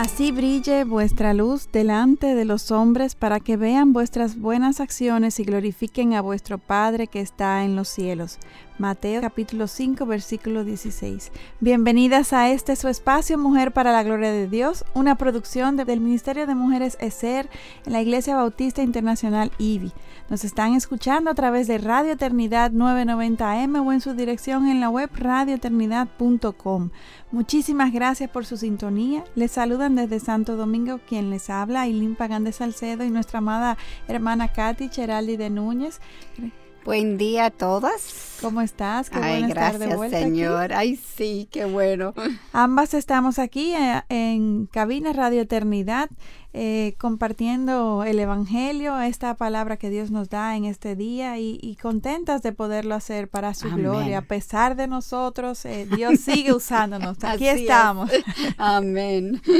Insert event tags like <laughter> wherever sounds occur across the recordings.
Así brille vuestra luz delante de los hombres para que vean vuestras buenas acciones y glorifiquen a vuestro Padre que está en los cielos. Mateo capítulo 5 versículo 16. Bienvenidas a este su espacio Mujer para la Gloria de Dios, una producción del Ministerio de Mujeres ESER en la Iglesia Bautista Internacional IBI. Nos están escuchando a través de Radio Eternidad 990M o en su dirección en la web radioeternidad.com. Muchísimas gracias por su sintonía. Les saludan desde Santo Domingo quien les habla, Ailín Pagán de Salcedo y nuestra amada hermana Katy Cheraldi de Núñez. Buen día a todas. ¿Cómo estás? Qué Ay, gracias, Señor. Ay, sí, qué bueno. Ambas estamos aquí eh, en Cabina Radio Eternidad eh, compartiendo el Evangelio, esta palabra que Dios nos da en este día y, contentas de poderlo hacer para su gloria. A pesar de nosotros, eh, Dios <laughs> sigue usándonos. Aquí estamos. <laughs> Amén. <laughs>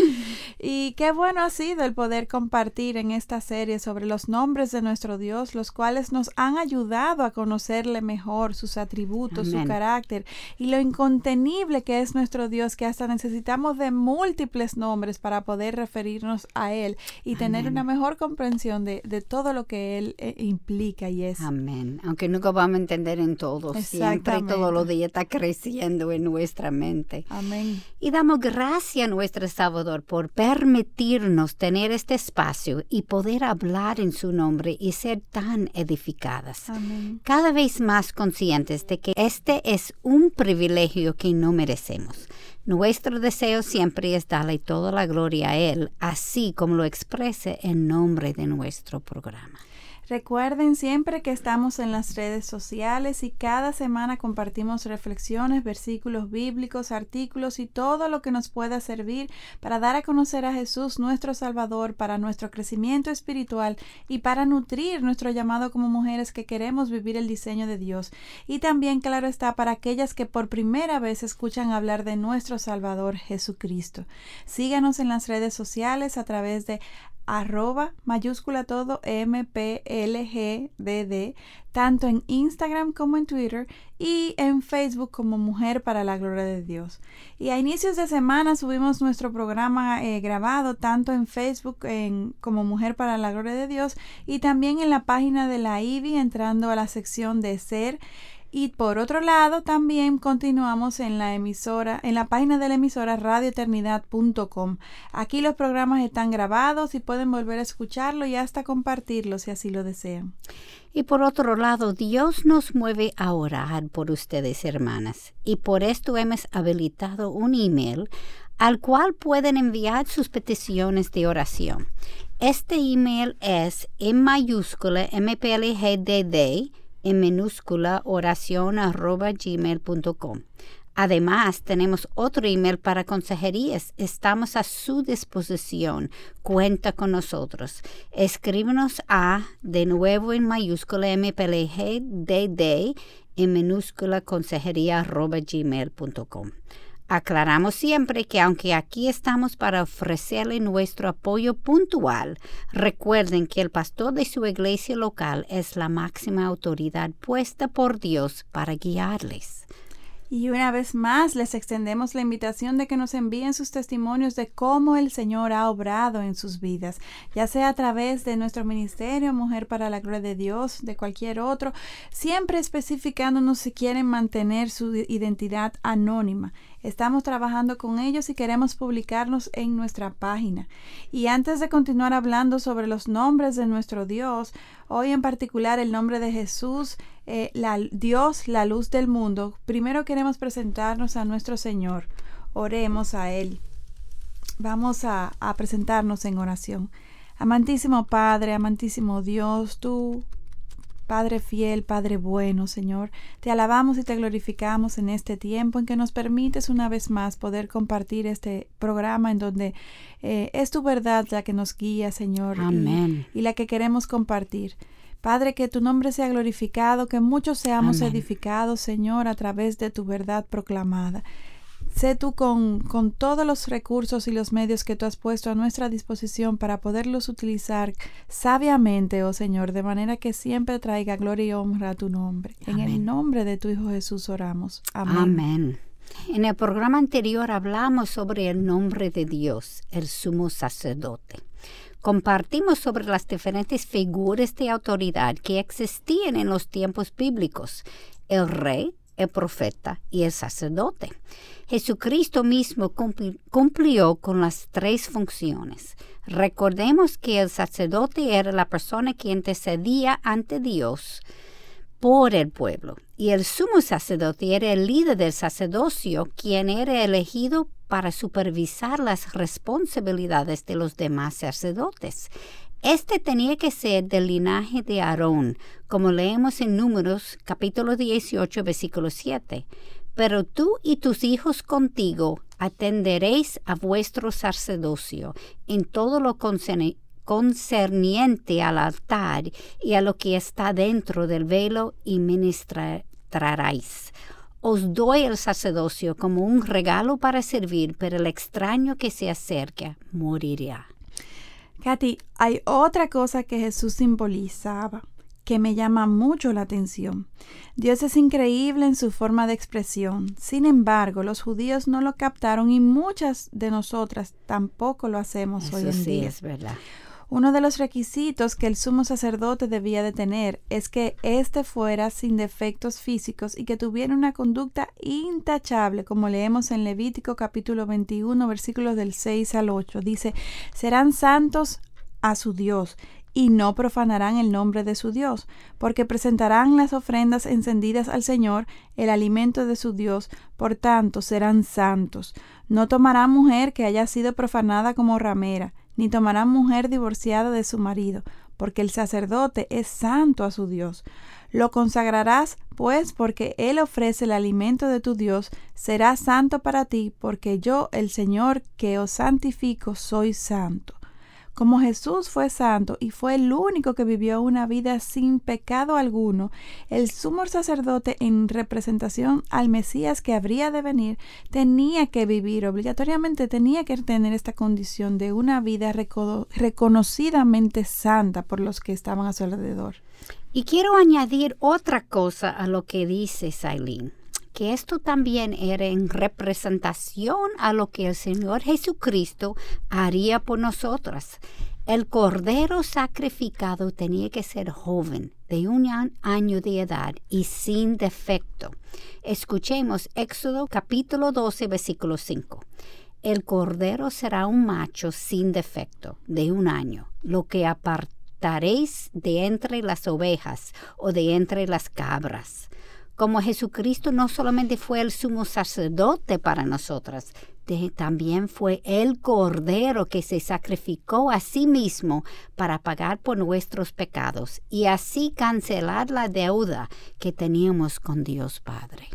Y qué bueno ha sido el poder compartir en esta serie sobre los nombres de nuestro Dios, los cuales nos han ayudado a conocerle mejor, sus atributos, su carácter y lo incontenible que es nuestro Dios, que hasta necesitamos de múltiples nombres para poder referirnos a Él y tener una mejor comprensión de, todo lo que Él eh, implica y es. Amén. Aunque nunca vamos a entender en todo, siempre todos los días está creciendo en nuestra mente. Amén. Y damos gracias a nuestro Salvador por permitirnos tener este espacio y poder hablar en su nombre y ser tan edificadas. Amén. Cada vez más conscientes de que este es un privilegio que no merecemos. Nuestro deseo siempre es darle toda la gloria a Él, así como lo exprese en nombre de nuestro programa. Recuerden siempre que estamos en las redes sociales y cada semana compartimos reflexiones, versículos bíblicos, artículos y todo lo que nos pueda servir para dar a conocer a Jesús nuestro Salvador, para nuestro crecimiento espiritual y para nutrir nuestro llamado como mujeres que queremos vivir el diseño de Dios. Y también, claro está, para aquellas que por primera vez escuchan hablar de nuestro Salvador Jesucristo. Síganos en las redes sociales a través de arroba mayúscula todo MPLGDD, tanto en Instagram como en Twitter y en Facebook como Mujer para la Gloria de Dios. Y a inicios de semana subimos nuestro programa eh, grabado tanto en Facebook en, como Mujer para la Gloria de Dios y también en la página de la IBI entrando a la sección de ser y por otro lado, también continuamos en la emisora, en la página de la emisora radioeternidad.com. Aquí los programas están grabados y pueden volver a escucharlo y hasta compartirlo si así lo desean. Y por otro lado, Dios nos mueve a orar por ustedes, hermanas, y por esto hemos habilitado un email al cual pueden enviar sus peticiones de oración. Este email es en mayúscula mplgdd en minúscula oración arroba gmail.com. Además, tenemos otro email para consejerías. Estamos a su disposición. Cuenta con nosotros. Escríbenos a, de nuevo en mayúscula, mplgdd en minúscula consejería arroba gmail.com. Aclaramos siempre que aunque aquí estamos para ofrecerle nuestro apoyo puntual, recuerden que el pastor de su iglesia local es la máxima autoridad puesta por Dios para guiarles. Y una vez más les extendemos la invitación de que nos envíen sus testimonios de cómo el Señor ha obrado en sus vidas, ya sea a través de nuestro ministerio Mujer para la Gloria de Dios, de cualquier otro, siempre especificándonos si quieren mantener su identidad anónima. Estamos trabajando con ellos y queremos publicarnos en nuestra página. Y antes de continuar hablando sobre los nombres de nuestro Dios, hoy en particular el nombre de Jesús, eh, Dios, la luz del mundo, primero queremos presentarnos a nuestro Señor. Oremos a Él. Vamos a presentarnos en oración. Amantísimo Padre, amantísimo Dios, tú Padre fiel, Padre bueno, Señor, te alabamos y te glorificamos en este tiempo en que nos permites una vez más poder compartir este programa en donde eh, es tu verdad la que nos guía, Señor, Amén. Y, la que queremos compartir. Padre, que tu nombre sea glorificado, que muchos seamos edificados, Señor, a través de tu verdad proclamada. Sé tú con, con, todos los recursos y los medios que tú has puesto a nuestra disposición para poderlos utilizar sabiamente, oh Señor, de manera que siempre traiga gloria y honra a tu nombre. En el nombre de tu Hijo Jesús oramos. Amén. Amén. En el programa anterior hablamos sobre el nombre de Dios, el sumo sacerdote. Compartimos sobre las diferentes figuras de autoridad que existían en los tiempos bíblicos, el rey, el profeta y el sacerdote. Jesucristo mismo cumplió con las tres funciones. Recordemos que el sacerdote era la persona que intercedía ante Dios por el pueblo y el sumo sacerdote era el líder del sacerdocio, quien era elegido para supervisar las responsabilidades de los demás sacerdotes. Este tenía que ser del linaje de Aarón, como leemos en Números capítulo 18, versículo 7. Pero tú y tus hijos contigo atenderéis a vuestro sacerdocio en todo lo concerniente al altar y a lo que está dentro del velo y ministraréis. Os doy el sacerdocio como un regalo para servir, pero el extraño que se acerca morirá. Katy, hay otra cosa que Jesús simbolizaba que me llama mucho la atención. Dios es increíble en su forma de expresión. Sin embargo, los judíos no lo captaron y muchas de nosotras tampoco lo hacemos hoy en sí día. es verdad. Uno de los requisitos que el sumo sacerdote debía de tener es que éste fuera sin defectos físicos y que tuviera una conducta intachable, como leemos en Levítico capítulo 21, versículos del 6 al 8. Dice, serán santos a su Dios y no profanarán el nombre de su Dios, porque presentarán las ofrendas encendidas al Señor, el alimento de su Dios, por tanto serán santos. No tomarán mujer que haya sido profanada como ramera, ni tomarán mujer divorciada de su marido, porque el sacerdote es santo a su Dios. Lo consagrarás, pues, porque Él ofrece el alimento de tu Dios, será santo para ti, porque yo, el Señor, que os santifico, soy santo. Como Jesús fue santo y fue el único que vivió una vida sin pecado alguno, el sumo sacerdote en representación al Mesías que habría de venir tenía que vivir obligatoriamente, tenía que tener esta condición de una vida reconocidamente santa por los que estaban a su alrededor. Y quiero añadir otra cosa a lo que dice Sailin que esto también era en representación a lo que el Señor Jesucristo haría por nosotras. El cordero sacrificado tenía que ser joven, de un año de edad y sin defecto. Escuchemos Éxodo capítulo 12, versículo 5. El cordero será un macho sin defecto, de un año, lo que apartaréis de entre las ovejas o de entre las cabras como Jesucristo no solamente fue el sumo sacerdote para nosotras, también fue el Cordero que se sacrificó a sí mismo para pagar por nuestros pecados y así cancelar la deuda que teníamos con Dios Padre.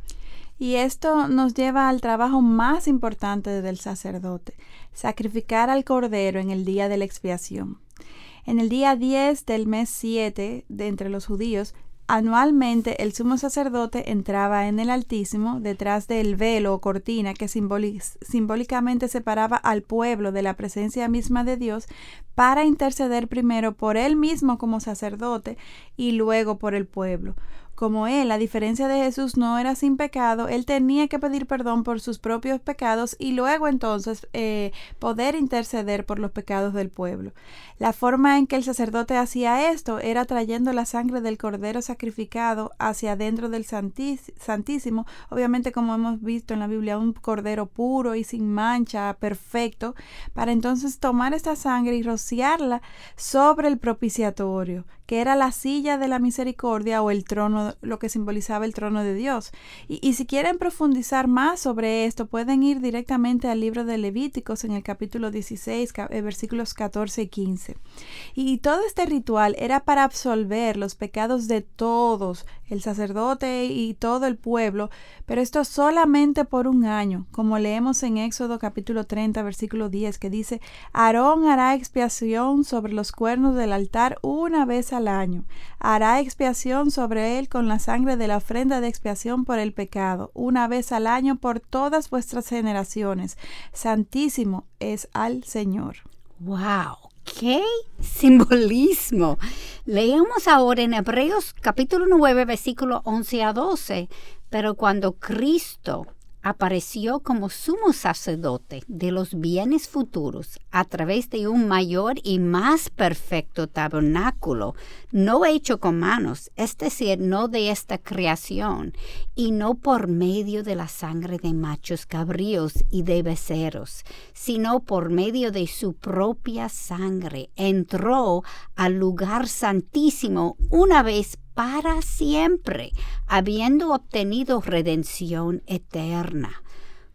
Y esto nos lleva al trabajo más importante del sacerdote, sacrificar al Cordero en el día de la expiación. En el día 10 del mes 7 de entre los judíos Anualmente el sumo sacerdote entraba en el Altísimo detrás del velo o cortina que simbólicamente separaba al pueblo de la presencia misma de Dios para interceder primero por él mismo como sacerdote y luego por el pueblo. Como él, a diferencia de Jesús, no era sin pecado, él tenía que pedir perdón por sus propios pecados y luego entonces eh, poder interceder por los pecados del pueblo. La forma en que el sacerdote hacía esto era trayendo la sangre del cordero sacrificado hacia adentro del Santísimo, obviamente como hemos visto en la Biblia, un cordero puro y sin mancha, perfecto, para entonces tomar esta sangre y rociarla sobre el propiciatorio, que era la silla de la misericordia o el trono lo que simbolizaba el trono de Dios. Y, si quieren profundizar más sobre esto, pueden ir directamente al libro de Levíticos en el capítulo 16, eh, versículos 14 y 15. Y todo este ritual era para absolver los pecados de todos, el sacerdote y todo el pueblo, pero esto solamente por un año, como leemos en Éxodo capítulo 30, versículo 10, que dice, Aarón hará expiación sobre los cuernos del altar una vez al año, hará expiación sobre él con la sangre de la ofrenda de expiación por el pecado, una vez al año por todas vuestras generaciones. Santísimo es al Señor. ¡Wow! ¡Qué simbolismo! Leemos ahora en Hebreos capítulo 9, versículo 11 a 12. Pero cuando Cristo apareció como sumo sacerdote de los bienes futuros a través de un mayor y más perfecto tabernáculo, no hecho con manos, es decir, no de esta creación, y no por medio de la sangre de machos cabríos y de becerros, sino por medio de su propia sangre, entró al lugar santísimo una vez para siempre, habiendo obtenido redención eterna.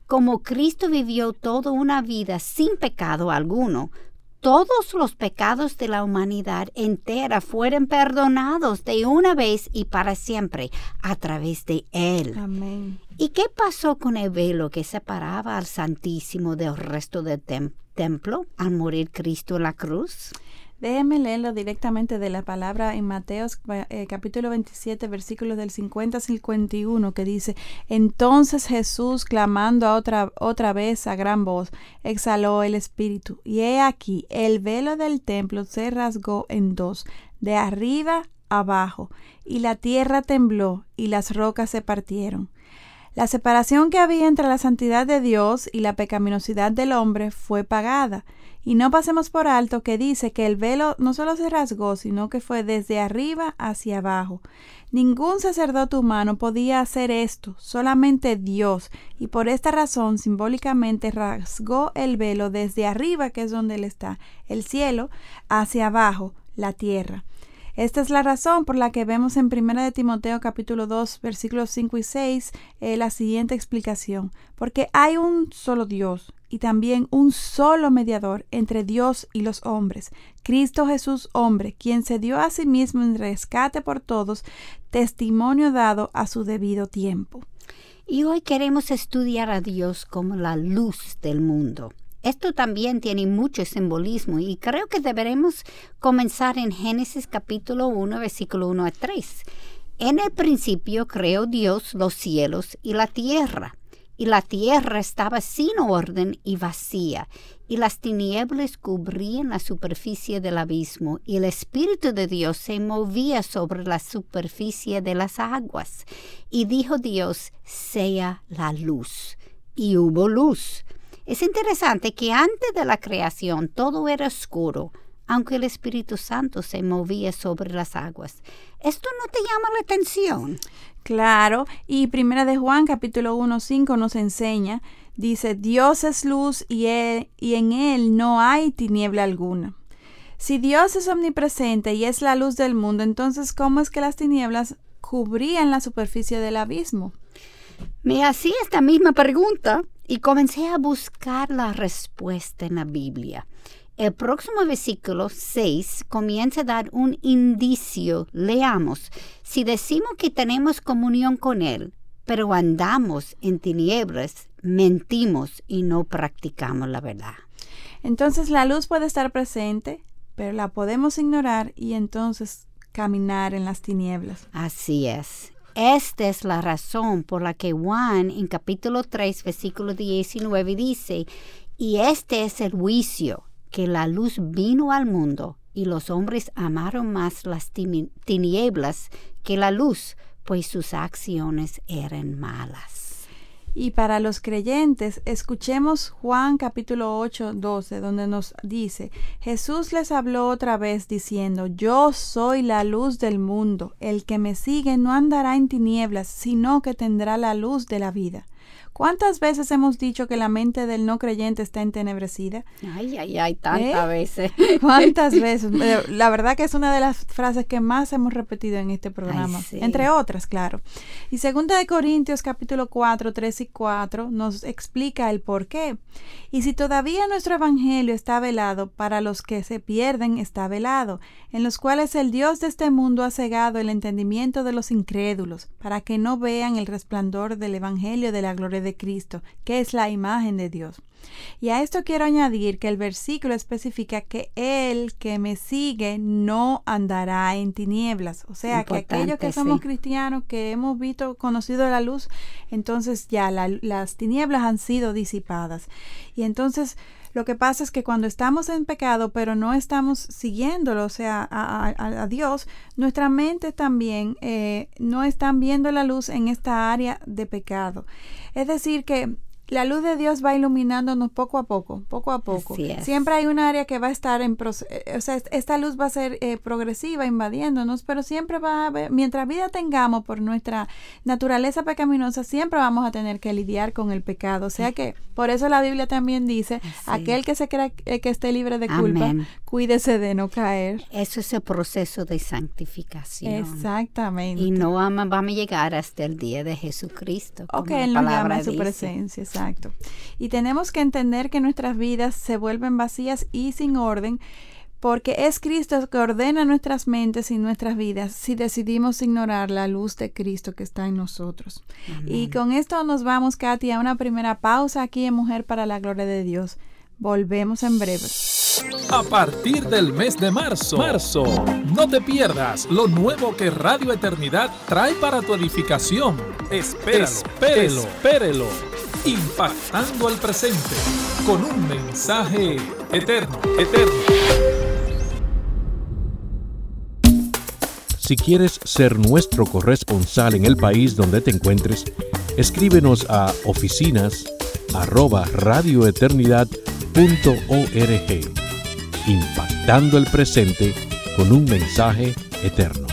Como Cristo vivió toda una vida sin pecado alguno, todos los pecados de la humanidad entera fueron perdonados de una vez y para siempre a través de Él. Amén. ¿Y qué pasó con el velo que separaba al Santísimo del resto del templo al morir Cristo en la cruz? Déjenme leerlo directamente de la palabra en Mateos eh, capítulo 27 versículos del 50 al 51 que dice, entonces Jesús clamando a otra, otra vez a gran voz, exhaló el espíritu y he aquí el velo del templo se rasgó en dos, de arriba abajo, y la tierra tembló y las rocas se partieron. La separación que había entre la santidad de Dios y la pecaminosidad del hombre fue pagada y no pasemos por alto que dice que el velo no solo se rasgó, sino que fue desde arriba hacia abajo. Ningún sacerdote humano podía hacer esto, solamente Dios, y por esta razón simbólicamente rasgó el velo desde arriba, que es donde él está, el cielo, hacia abajo, la tierra. Esta es la razón por la que vemos en 1 de Timoteo capítulo 2 versículos 5 y 6 eh, la siguiente explicación. Porque hay un solo Dios y también un solo mediador entre Dios y los hombres, Cristo Jesús hombre, quien se dio a sí mismo en rescate por todos, testimonio dado a su debido tiempo. Y hoy queremos estudiar a Dios como la luz del mundo. Esto también tiene mucho simbolismo y creo que deberemos comenzar en Génesis capítulo 1, versículo 1 a 3. En el principio creó Dios los cielos y la tierra, y la tierra estaba sin orden y vacía, y las tinieblas cubrían la superficie del abismo, y el Espíritu de Dios se movía sobre la superficie de las aguas. Y dijo Dios, sea la luz. Y hubo luz. Es interesante que antes de la creación todo era oscuro, aunque el Espíritu Santo se movía sobre las aguas. ¿Esto no te llama la atención? Claro, y Primera de Juan capítulo 1, 5 nos enseña, dice, Dios es luz y, él, y en él no hay tiniebla alguna. Si Dios es omnipresente y es la luz del mundo, entonces ¿cómo es que las tinieblas cubrían la superficie del abismo? Me hacía esta misma pregunta y comencé a buscar la respuesta en la Biblia. El próximo versículo 6 comienza a dar un indicio. Leamos, si decimos que tenemos comunión con Él, pero andamos en tinieblas, mentimos y no practicamos la verdad. Entonces la luz puede estar presente, pero la podemos ignorar y entonces caminar en las tinieblas. Así es. Esta es la razón por la que Juan en capítulo 3, versículo 19 dice, y este es el juicio, que la luz vino al mundo y los hombres amaron más las tinieblas que la luz, pues sus acciones eran malas. Y para los creyentes, escuchemos Juan capítulo 8, 12, donde nos dice, Jesús les habló otra vez diciendo, Yo soy la luz del mundo, el que me sigue no andará en tinieblas, sino que tendrá la luz de la vida. ¿Cuántas veces hemos dicho que la mente del no creyente está entenebrecida? Ay, ay, ay, tantas ¿Eh? veces. <laughs> ¿Cuántas veces? Eh, La verdad que es una de las frases que más hemos repetido en este programa, sí. entre otras, claro. Y segunda de Corintios capítulo 4, 3 y 4 nos explica el por qué. Y si todavía nuestro evangelio está velado, para los que se pierden está velado, en los cuales el Dios de este mundo ha cegado el entendimiento de los incrédulos, para que no vean el resplandor del evangelio de la gloria de Cristo, que es la imagen de Dios. Y a esto quiero añadir que el versículo especifica que el que me sigue no andará en tinieblas. O sea, que aquellos que somos sí. cristianos, que hemos visto, conocido la luz, entonces ya la- las tinieblas han sido disipadas. Y entonces lo que pasa es que cuando estamos en pecado, pero no estamos siguiéndolo, o sea, a, a- a Dios, nuestra mente también eh, no están viendo la luz en esta área de pecado. Es decir, que la luz de Dios va iluminándonos poco a poco, poco a poco. Siempre hay un área que va a estar en proceso, o sea, est- esta luz va a ser eh, progresiva, invadiéndonos, pero siempre va a haber, mientras vida tengamos por nuestra naturaleza pecaminosa, siempre vamos a tener que lidiar con el pecado. O sea que por eso la Biblia también dice, aquel que se crea eh, que esté libre de culpa, Amén. cuídese de no caer. Eso es el proceso de santificación. Exactamente. Y no vamos, vamos a llegar hasta el día de Jesucristo. O como que la Él nos palabra llama en su presencia, exacto. Y tenemos que entender que nuestras vidas se vuelven vacías y sin orden, porque es Cristo que ordena nuestras mentes y nuestras vidas si decidimos ignorar la luz de Cristo que está en nosotros. Y con esto nos vamos, Katy, a una primera pausa aquí en Mujer para la Gloria de Dios. Volvemos en breve. A partir del mes de marzo, marzo, no te pierdas lo nuevo que Radio Eternidad trae para tu edificación. Espéralo, espérelo, espérelo. Impactando al presente con un mensaje eterno, eterno. Si quieres ser nuestro corresponsal en el país donde te encuentres, escríbenos a oficinas arroba radioeternidad.org, impactando el presente con un mensaje eterno.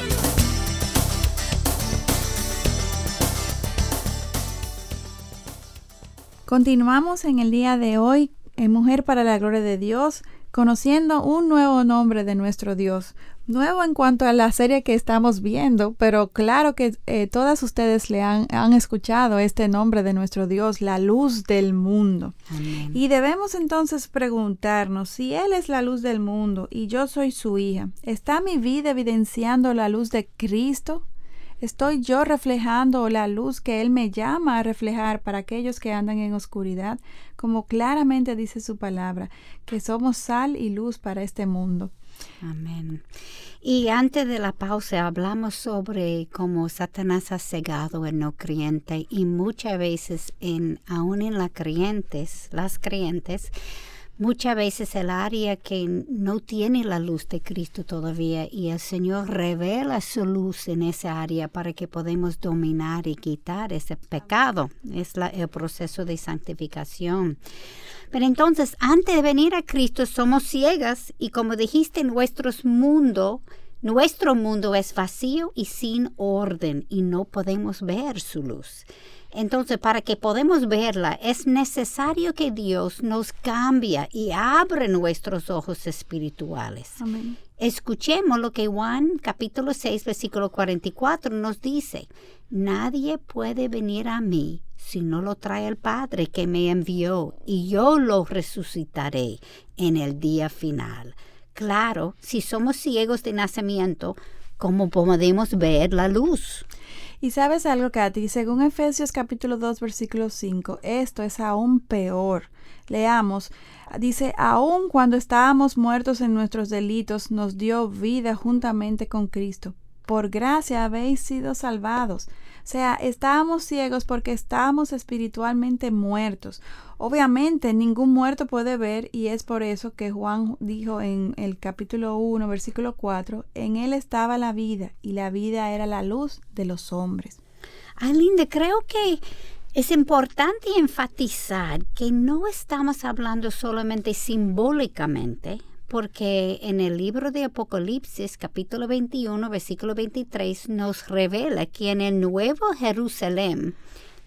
Continuamos en el día de hoy en Mujer para la Gloria de Dios, conociendo un nuevo nombre de nuestro Dios. Nuevo en cuanto a la serie que estamos viendo, pero claro que eh, todas ustedes le han, han escuchado este nombre de nuestro Dios, la luz del mundo. Amén. Y debemos entonces preguntarnos, si Él es la luz del mundo y yo soy su hija, ¿está mi vida evidenciando la luz de Cristo? ¿Estoy yo reflejando la luz que Él me llama a reflejar para aquellos que andan en oscuridad? Como claramente dice su palabra, que somos sal y luz para este mundo. Amén. Y antes de la pausa hablamos sobre cómo Satanás ha cegado el no creyente y muchas veces en aún en las creyentes, las creyentes, muchas veces el área que no tiene la luz de Cristo todavía y el Señor revela su luz en esa área para que podamos dominar y quitar ese pecado. Es la- el proceso de santificación. Pero entonces, antes de venir a Cristo, somos ciegas y como dijiste, nuestro mundo, nuestro mundo es vacío y sin orden y no podemos ver su luz. Entonces, para que podamos verla, es necesario que Dios nos cambie y abre nuestros ojos espirituales. Amén. Escuchemos lo que Juan capítulo 6 versículo 44 nos dice. Nadie puede venir a mí si no lo trae el Padre que me envió y yo lo resucitaré en el día final. Claro, si somos ciegos de nacimiento, ¿cómo podemos ver la luz? Y sabes algo, Katy, según Efesios capítulo 2, versículo 5, esto es aún peor. Leamos, dice, aun cuando estábamos muertos en nuestros delitos, nos dio vida juntamente con Cristo. Por gracia habéis sido salvados. O sea, estábamos ciegos porque estábamos espiritualmente muertos. Obviamente ningún muerto puede ver y es por eso que Juan dijo en el capítulo 1, versículo 4, en él estaba la vida y la vida era la luz de los hombres. Ay, Linda, creo que es importante enfatizar que no estamos hablando solamente simbólicamente, porque en el libro de Apocalipsis, capítulo 21, versículo 23, nos revela que en el Nuevo Jerusalén,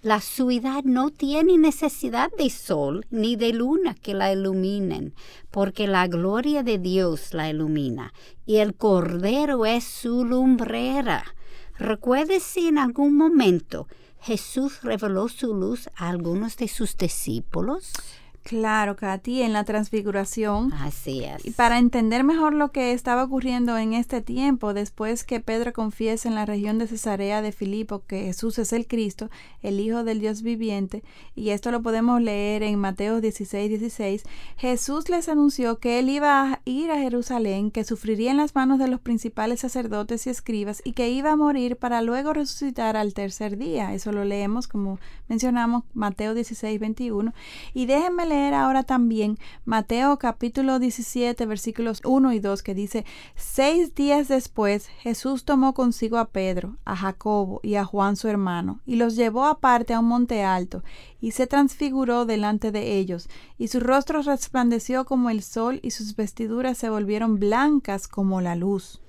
La ciudad no tiene necesidad de sol ni de luna que la iluminen, porque la gloria de Dios la ilumina, y el Cordero es su lumbrera. Recuerde si en algún momento Jesús reveló su luz a algunos de sus discípulos. Claro, Katy, en la transfiguración. Así es. Y para entender mejor lo que estaba ocurriendo en este tiempo, después que Pedro confiesa en la región de Cesarea de Filipo que Jesús es el Cristo, el Hijo del Dios viviente, y esto lo podemos leer en Mateo 16, 16, Jesús les anunció que él iba a ir a Jerusalén, que sufriría en las manos de los principales sacerdotes y escribas, y que iba a morir para luego resucitar al tercer día. Eso lo leemos, como mencionamos, Mateo 16, 21. Y déjenme leer ahora también Mateo capítulo 17 versículos 1 y 2 que dice, seis días después Jesús tomó consigo a Pedro, a Jacobo y a Juan su hermano, y los llevó aparte a un monte alto, y se transfiguró delante de ellos, y su rostro resplandeció como el sol, y sus vestiduras se volvieron blancas como la luz.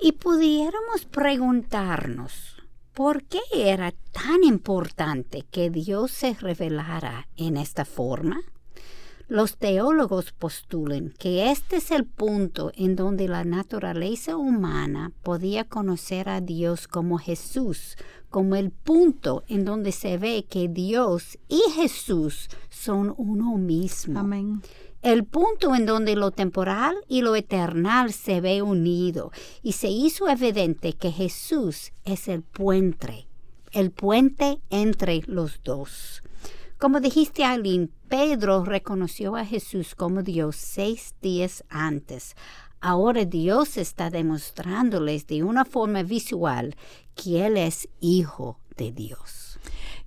Y pudiéramos preguntarnos, ¿Por qué era tan importante que Dios se revelara en esta forma? Los teólogos postulan que este es el punto en donde la naturaleza humana podía conocer a Dios como Jesús, como el punto en donde se ve que Dios y Jesús son uno mismo. Amén el punto en donde lo temporal y lo eternal se ve unido y se hizo evidente que Jesús es el puente, el puente entre los dos. Como dijiste, Aileen, Pedro reconoció a Jesús como Dios seis días antes. Ahora Dios está demostrándoles de una forma visual que Él es hijo de Dios.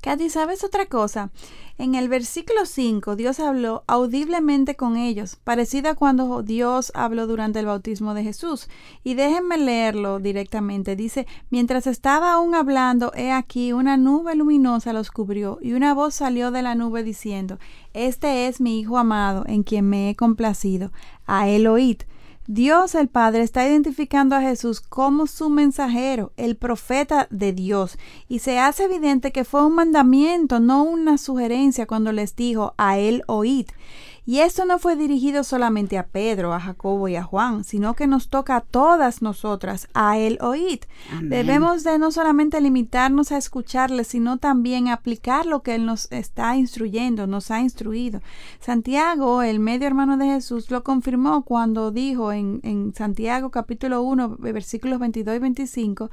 Katy, ¿sabes otra cosa? En el versículo 5, Dios habló audiblemente con ellos, parecido a cuando Dios habló durante el bautismo de Jesús. Y déjenme leerlo directamente. Dice, mientras estaba aún hablando, he aquí una nube luminosa los cubrió, y una voz salió de la nube diciendo, Este es mi Hijo amado, en quien me he complacido. A él oíd. Dios el Padre está identificando a Jesús como su mensajero, el profeta de Dios, y se hace evidente que fue un mandamiento, no una sugerencia cuando les dijo a él oíd. Y esto no fue dirigido solamente a Pedro, a Jacobo y a Juan, sino que nos toca a todas nosotras, a él oíd. Debemos de no solamente limitarnos a escucharle, sino también aplicar lo que él nos está instruyendo, nos ha instruido. Santiago, el medio hermano de Jesús, lo confirmó cuando dijo en, en Santiago capítulo 1, versículos 22 y 25,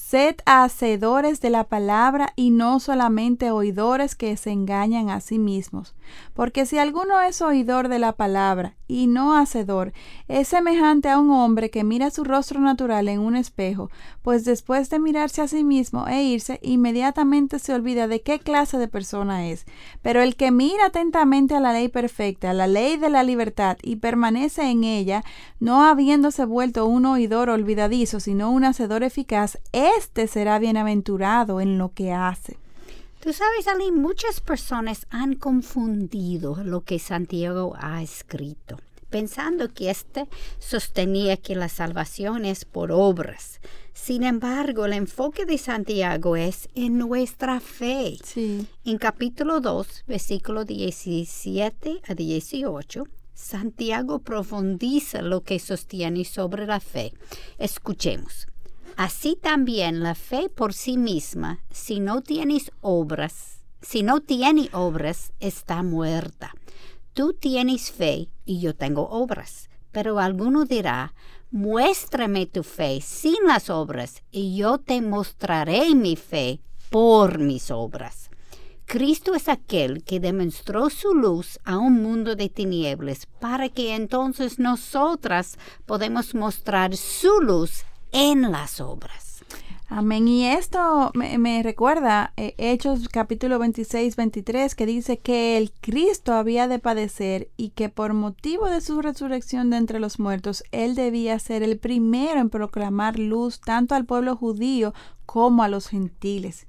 Sed hacedores de la palabra y no solamente oidores que se engañan a sí mismos. Porque si alguno es oidor de la palabra y no hacedor, es semejante a un hombre que mira su rostro natural en un espejo, pues después de mirarse a sí mismo e irse, inmediatamente se olvida de qué clase de persona es. Pero el que mira atentamente a la ley perfecta, la ley de la libertad, y permanece en ella, no habiéndose vuelto un oidor olvidadizo, sino un hacedor eficaz, éste será bienaventurado en lo que hace. Tú sabes, Ali, muchas personas han confundido lo que Santiago ha escrito, pensando que éste sostenía que la salvación es por obras. Sin embargo, el enfoque de Santiago es en nuestra fe. Sí. En capítulo 2, versículo 17 a 18, Santiago profundiza lo que sostiene sobre la fe. Escuchemos. Así también la fe por sí misma, si no tienes obras, si no tiene obras, está muerta. Tú tienes fe y yo tengo obras. Pero alguno dirá, muéstrame tu fe sin las obras y yo te mostraré mi fe por mis obras. Cristo es aquel que demostró su luz a un mundo de tinieblas para que entonces nosotras podemos mostrar su luz en las obras. Amén. Y esto me, recuerda eh, Hechos capítulo 26, 23, que dice que el Cristo había de padecer y que por motivo de su resurrección de entre los muertos, Él debía ser el primero en proclamar luz tanto al pueblo judío como a los gentiles.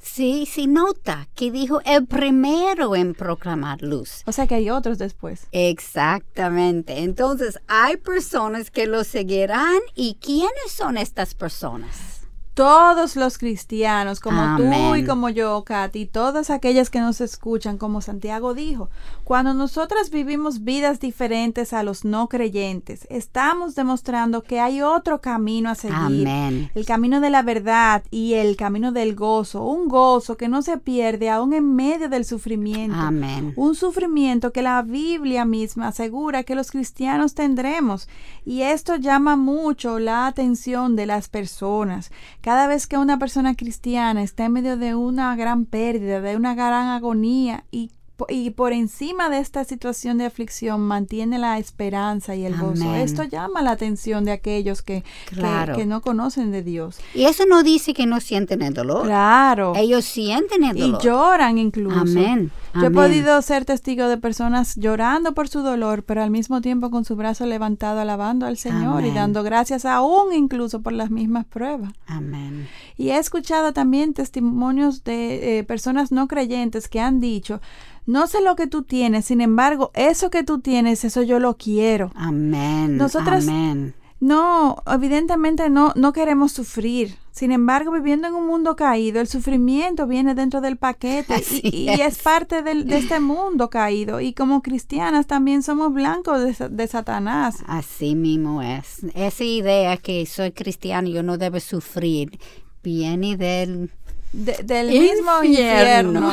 Sí, sí nota que dijo el primero en proclamar luz. O sea que hay otros después. Exactamente. Entonces hay personas que lo seguirán y ¿quiénes son estas personas? Todos los cristianos, como tú y como yo, Katy, y todas aquellas que nos escuchan, como Santiago dijo, cuando nosotras vivimos vidas diferentes a los no creyentes, estamos demostrando que hay otro camino a seguir. Amén. El camino de la verdad y el camino del gozo, un gozo que no se pierde aún en medio del sufrimiento. Amén. Un sufrimiento que la Biblia misma asegura que los cristianos tendremos. Y esto llama mucho la atención de las personas. Cada vez que una persona cristiana está en medio de una gran pérdida, de una gran agonía y y por encima de esta situación de aflicción mantiene la esperanza y el gozo. Amén. Esto llama la atención de aquellos que, que- Claro. que no conocen de Dios. Y eso no dice que no sienten el dolor. Claro. Ellos sienten el Y dolor. lloran incluso. Amén. Yo he podido ser testigo de personas llorando por su dolor, pero al mismo tiempo con su brazo levantado alabando al Señor y dando gracias aún incluso por las mismas pruebas. Amén. Y he escuchado también testimonios de eh, personas no creyentes que han dicho, no sé lo que tú tienes, sin embargo, eso que tú tienes, eso yo lo quiero. Amén. Nosotras- Amén. No, evidentemente no, no queremos sufrir. Sin embargo, viviendo en un mundo caído, el sufrimiento viene dentro del paquete y, y es. es. parte del- de este mundo caído. Y como cristianas también somos blancos de, de Satanás. Así mismo es. Esa idea que soy cristiano y yo no debo sufrir viene del... de- del mismo Infierno. infierno.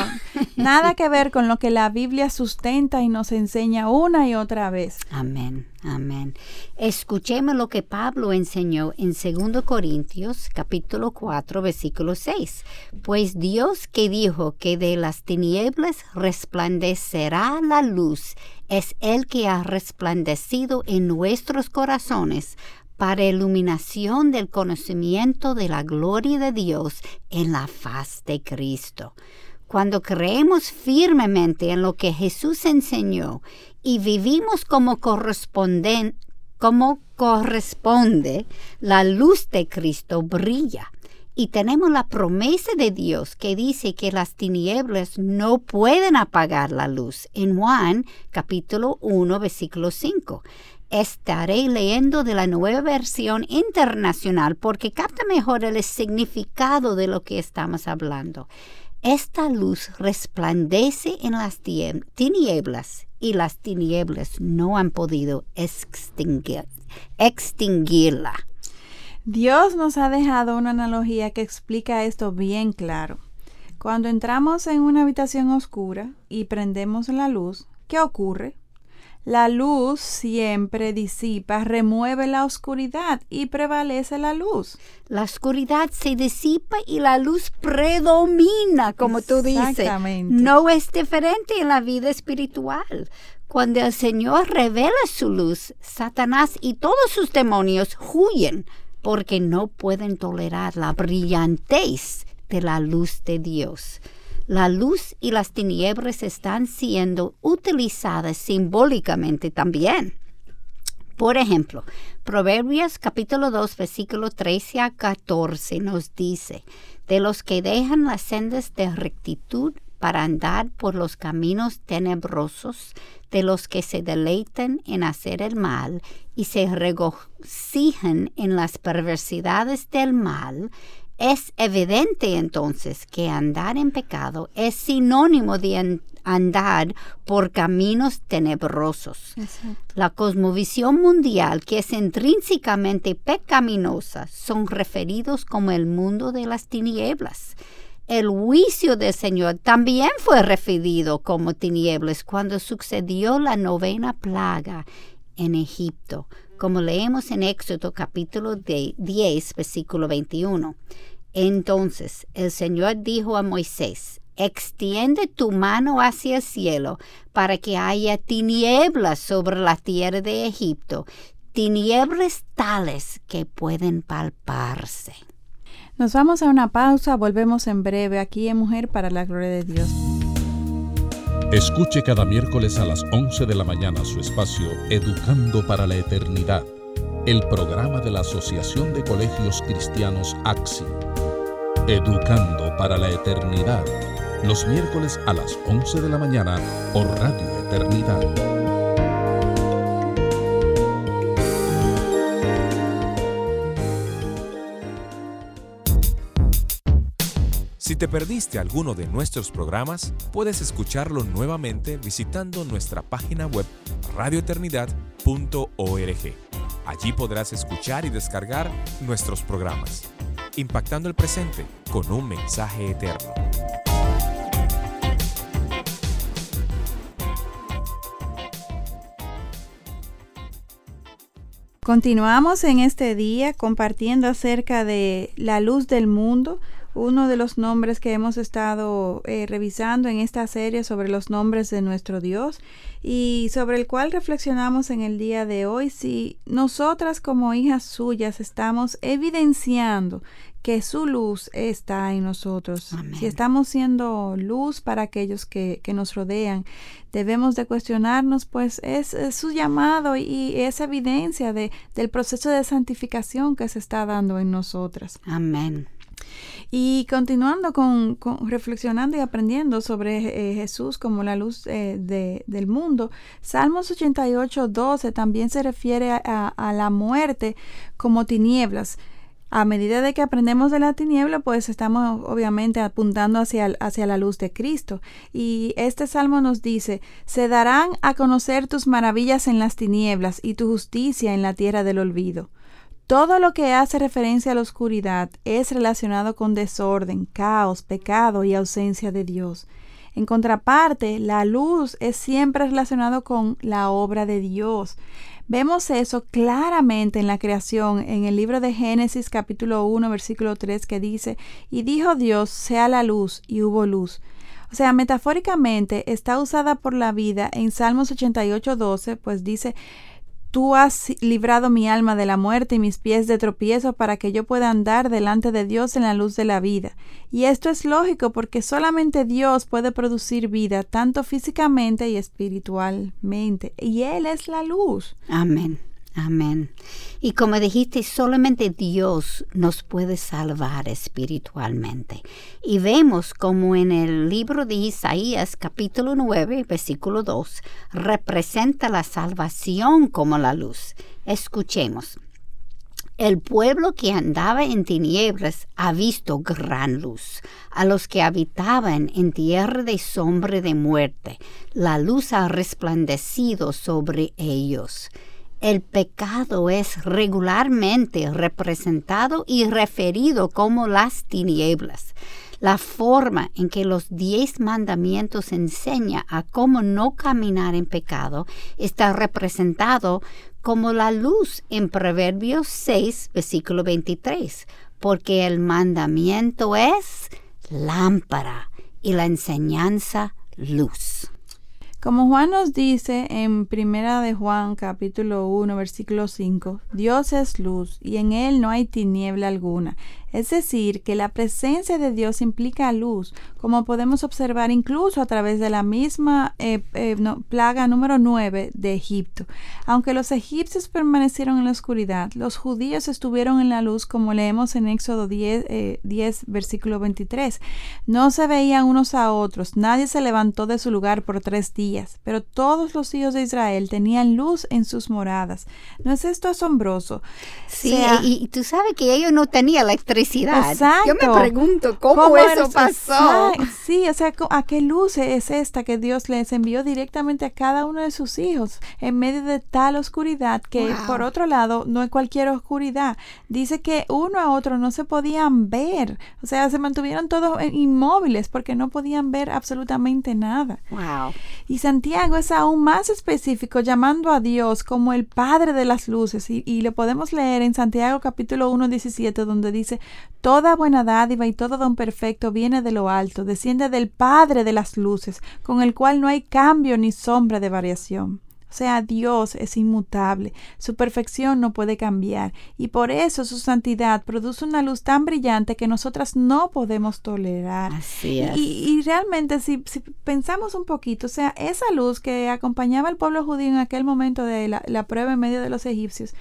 Nada que ver con lo que la Biblia sustenta y nos enseña una y otra vez. Amén, amén. Escuchemos lo que Pablo enseñó en 2 Corintios capítulo 4 versículo 6. Pues Dios que dijo que de las tinieblas resplandecerá la luz, es el que ha resplandecido en nuestros corazones para iluminación del conocimiento de la gloria de Dios en la faz de Cristo. Cuando creemos firmemente en lo que Jesús enseñó y vivimos como como corresponde, la luz de Cristo brilla. Y tenemos la promesa de Dios que dice que las tinieblas no pueden apagar la luz. En Juan capítulo 1 versículo 5. Estaré leyendo de la nueva versión internacional porque capta mejor el significado de lo que estamos hablando. Esta luz resplandece en las tinieblas y las tinieblas no han podido extinguir- extinguirla. Dios nos ha dejado una analogía que explica esto bien claro. Cuando entramos en una habitación oscura y prendemos la luz, ¿qué ocurre? La luz siempre disipa, remueve la oscuridad y prevalece la luz. La oscuridad se disipa y la luz predomina, como tú dices. Exactamente. No es diferente en la vida espiritual. Cuando el Señor revela su luz, Satanás y todos sus demonios huyen porque no pueden tolerar la brillantez de la luz de Dios. La luz y las tinieblas están siendo utilizadas simbólicamente también. Por ejemplo, Proverbios capítulo 2, versículo 13 a 14 nos dice, de los que dejan las sendas de rectitud para andar por los caminos tenebrosos, de los que se deleitan en hacer el mal y se regocijan en las perversidades del mal, es evidente entonces que andar en pecado es sinónimo de an- andar por caminos tenebrosos. La cosmovisión mundial, que es intrínsecamente pecaminosa, son referidos como el mundo de las tinieblas. El juicio del Señor también fue referido como tinieblas cuando sucedió la novena plaga en Egipto, como leemos en Éxodo capítulo de- 10, versículo 21. Entonces el Señor dijo a Moisés, extiende tu mano hacia el cielo para que haya tinieblas sobre la tierra de Egipto, tinieblas tales que pueden palparse. Nos vamos a una pausa, volvemos en breve aquí en Mujer para la Gloria de Dios. Escuche cada miércoles a las 11 de la mañana su espacio Educando para la Eternidad, el programa de la Asociación de Colegios Cristianos AXI. Educando para la Eternidad, los miércoles a las 11 de la mañana por Radio Eternidad. Si te perdiste alguno de nuestros programas, puedes escucharlo nuevamente visitando nuestra página web radioeternidad.org. Allí podrás escuchar y descargar nuestros programas, impactando el presente con un mensaje eterno. Continuamos en este día compartiendo acerca de la luz del mundo, uno de los nombres que hemos estado eh, revisando en esta serie sobre los nombres de nuestro Dios y sobre el cual reflexionamos en el día de hoy si nosotras como hijas suyas estamos evidenciando que su luz está en nosotros. Si estamos siendo luz para aquellos que, nos rodean, debemos de cuestionarnos, pues es, su llamado y, esa evidencia de, del proceso de santificación que se está dando en nosotras. Amén. Y continuando con, reflexionando y aprendiendo sobre eh, Jesús como la luz eh, del mundo, Salmos 88, 12 también se refiere a, a la muerte como tinieblas a medida de que aprendemos de la tiniebla, pues estamos obviamente apuntando hacia, hacia, la luz de Cristo. Y este salmo nos dice, se darán a conocer tus maravillas en las tinieblas y tu justicia en la tierra del olvido. Todo lo que hace referencia a la oscuridad es relacionado con desorden, caos, pecado y ausencia de Dios. En contraparte, la luz es siempre relacionado con la obra de Dios. Vemos eso claramente en la creación, en el libro de Génesis capítulo 1 versículo 3 que dice, y dijo Dios, sea la luz, y hubo luz. O sea, metafóricamente está usada por la vida en Salmos 88, 12, pues dice, Tú has librado mi alma de la muerte y mis pies de tropiezo para que yo pueda andar delante de Dios en la luz de la vida. Y esto es lógico porque solamente Dios puede producir vida, tanto físicamente y espiritualmente. Y Él es la luz. Amén. Amén. Y como dijiste, solamente Dios nos puede salvar espiritualmente. Y vemos como en el libro de Isaías capítulo 9, versículo 2, representa la salvación como la luz. Escuchemos. El pueblo que andaba en tinieblas ha visto gran luz. A los que habitaban en tierra de sombra de muerte, la luz ha resplandecido sobre ellos. El pecado es regularmente representado y referido como las tinieblas. La forma en que los diez mandamientos enseña a cómo no caminar en pecado está representado como la luz en Proverbios 6, versículo 23, porque el mandamiento es lámpara y la enseñanza luz. Como Juan nos dice en Primera de Juan capítulo 1 versículo 5, Dios es luz y en él no hay tiniebla alguna. Es decir, que la presencia de Dios implica luz, como podemos observar incluso a través de la misma eh, eh, plaga número 9 de Egipto. Aunque los egipcios permanecieron en la oscuridad, los judíos estuvieron en la luz, como leemos en Éxodo 10, 10 eh, versículo 23. No se veían unos a otros, nadie se levantó de su lugar por tres días, pero todos los hijos de Israel tenían luz en sus moradas. ¿No es esto asombroso? Sí, y, tú sabes que ellos no tenían electricidad Exacto. Yo me pregunto cómo, eso pasó. Sí, o sea, ¿a qué luz es esta que Dios les envió directamente a cada uno de sus hijos en medio de tal oscuridad que por otro lado no es cualquier oscuridad. Dice que uno a otro no se podían ver, o sea, se mantuvieron todos inmóviles porque no podían ver absolutamente nada. Wow. Y Santiago es aún más específico llamando a Dios como el Padre de las luces y, y lo podemos leer en Santiago capítulo 1, 17 donde dice Toda buena dádiva y todo don perfecto viene de lo alto, desciende del Padre de las luces, con el cual no hay cambio ni sombra de variación. O sea, Dios es inmutable, su perfección no puede cambiar, y por eso su santidad produce una luz tan brillante que nosotras no podemos tolerar. Así es. Y, realmente, si, pensamos un poquito, o sea, esa luz que acompañaba al pueblo judío en aquel momento de la, la prueba en medio de los egipcios,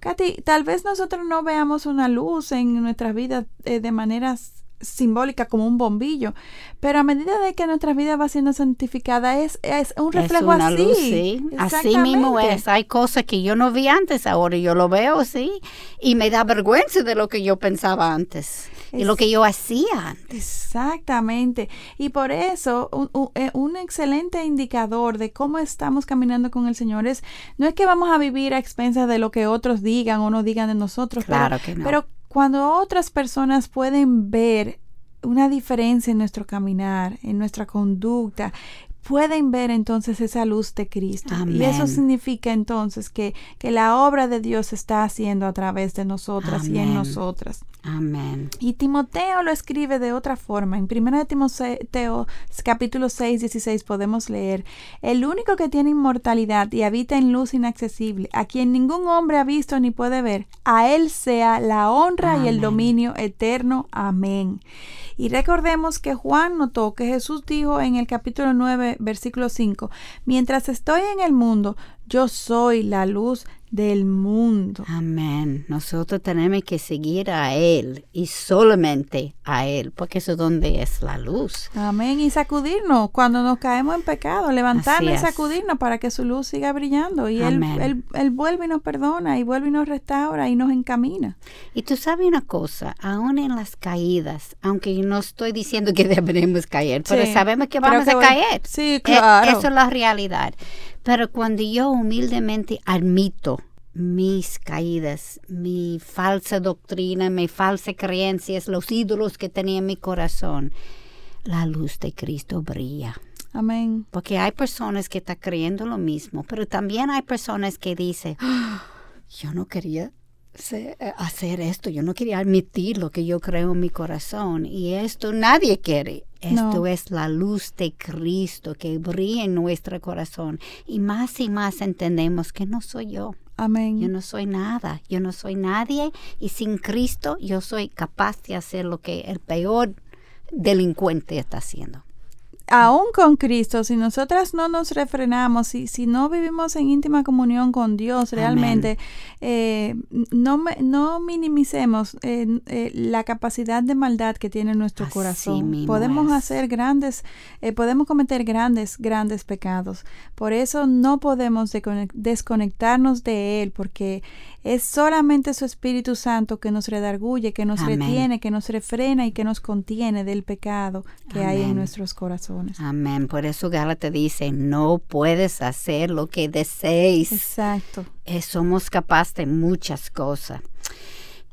Katy, tal vez nosotros no veamos una luz en nuestras vidas eh, de maneras simbólica como un bombillo, pero a medida de que nuestra vida va siendo santificada es, es un reflejo es una así. Luz, sí. Así mismo es. Hay cosas que yo no vi antes, ahora yo lo veo, sí, y me da vergüenza de lo que yo pensaba antes y lo que yo hacía antes. Exactamente. Y por eso un, un, eh, un, excelente indicador de cómo estamos caminando con el Señor es, no es que vamos a vivir a expensas de lo que otros digan o no digan de nosotros, claro pero, que no. pero cuando otras personas pueden ver una diferencia en nuestro caminar, en nuestra conducta, pueden ver entonces esa luz de Cristo. Amén. Y eso significa entonces que, que, la obra de Dios se está haciendo a través de nosotras Amén. y en nosotras. Amén. Y Timoteo lo escribe de otra forma. En 1 Timoteo capítulo 6, 16 podemos leer, el único que tiene inmortalidad y habita en luz inaccesible, a quien ningún hombre ha visto ni puede ver, a él sea la honra Amén. y el dominio eterno. Amén. Y recordemos que Juan notó que Jesús dijo en el capítulo 9, versículo 5, mientras estoy en el mundo, yo soy la luz del mundo. Amén. Nosotros tenemos que seguir a Él y solamente a Él, porque eso es donde es la luz. Amén. Y sacudirnos cuando nos caemos en pecado, levantarnos y sacudirnos para que su luz siga brillando. Y él, él, él, vuelve y nos perdona, y vuelve y nos restaura y nos encamina. Y tú sabes una cosa, aún en las caídas, aunque no estoy diciendo que <laughs> deberemos caer, pero sabemos que vamos que, a caer. Sí, claro. Eh, eso es la realidad. Pero cuando yo humildemente admito mis caídas, mi falsa doctrina, mis falsas creencias, los ídolos que tenía en mi corazón, la luz de Cristo brilla. Amén. Porque hay personas que están creyendo lo mismo, pero también hay personas que dicen, oh, yo no quería hacer esto, yo no quería admitir lo que yo creo en mi corazón y esto nadie quiere. Esto no. es la luz de Cristo que brilla en nuestro corazón y más y más entendemos que no soy yo. Amén. Yo no soy nada, yo no soy nadie y sin Cristo yo soy capaz de hacer lo que el peor delincuente está haciendo aún con Cristo, si nosotras no nos refrenamos, si, si no vivimos en íntima comunión con Dios realmente, eh, no, no minimicemos eh, eh, la capacidad de maldad que tiene nuestro Así corazón. Podemos es. hacer grandes, podemos cometer grandes, grandes pecados. Por eso no podemos desconectarnos de Él, porque es solamente su Espíritu Santo que nos redarguye, que nos Amén. retiene, que nos refrena y que nos contiene del pecado que Amén. hay en nuestros corazones. Amén. Por eso Gálatas dice, no puedes hacer lo que desees. Exacto. Eh, somos capaces de muchas cosas.